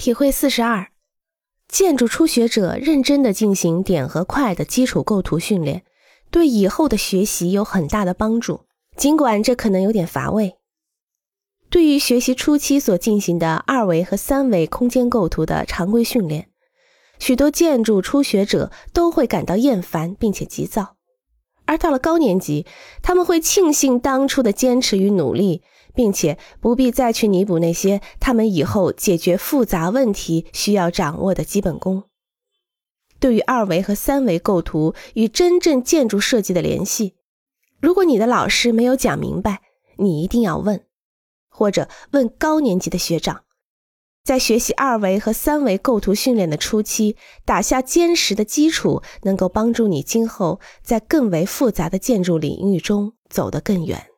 体会四十二，建筑初学者认真的进行点和块的基础构图训练，对以后的学习有很大的帮助。尽管这可能有点乏味。对于学习初期所进行的二维和三维空间构图的常规训练，许多建筑初学者都会感到厌烦并且急躁，而到了高年级，他们会庆幸当初的坚持与努力。并且不必再去弥补那些他们以后解决复杂问题需要掌握的基本功。对于二维和三维构图与真正建筑设计的联系，如果你的老师没有讲明白，你一定要问，或者问高年级的学长。在学习二维和三维构图训练的初期，打下坚实的基础，能够帮助你今后在更为复杂的建筑领域中走得更远。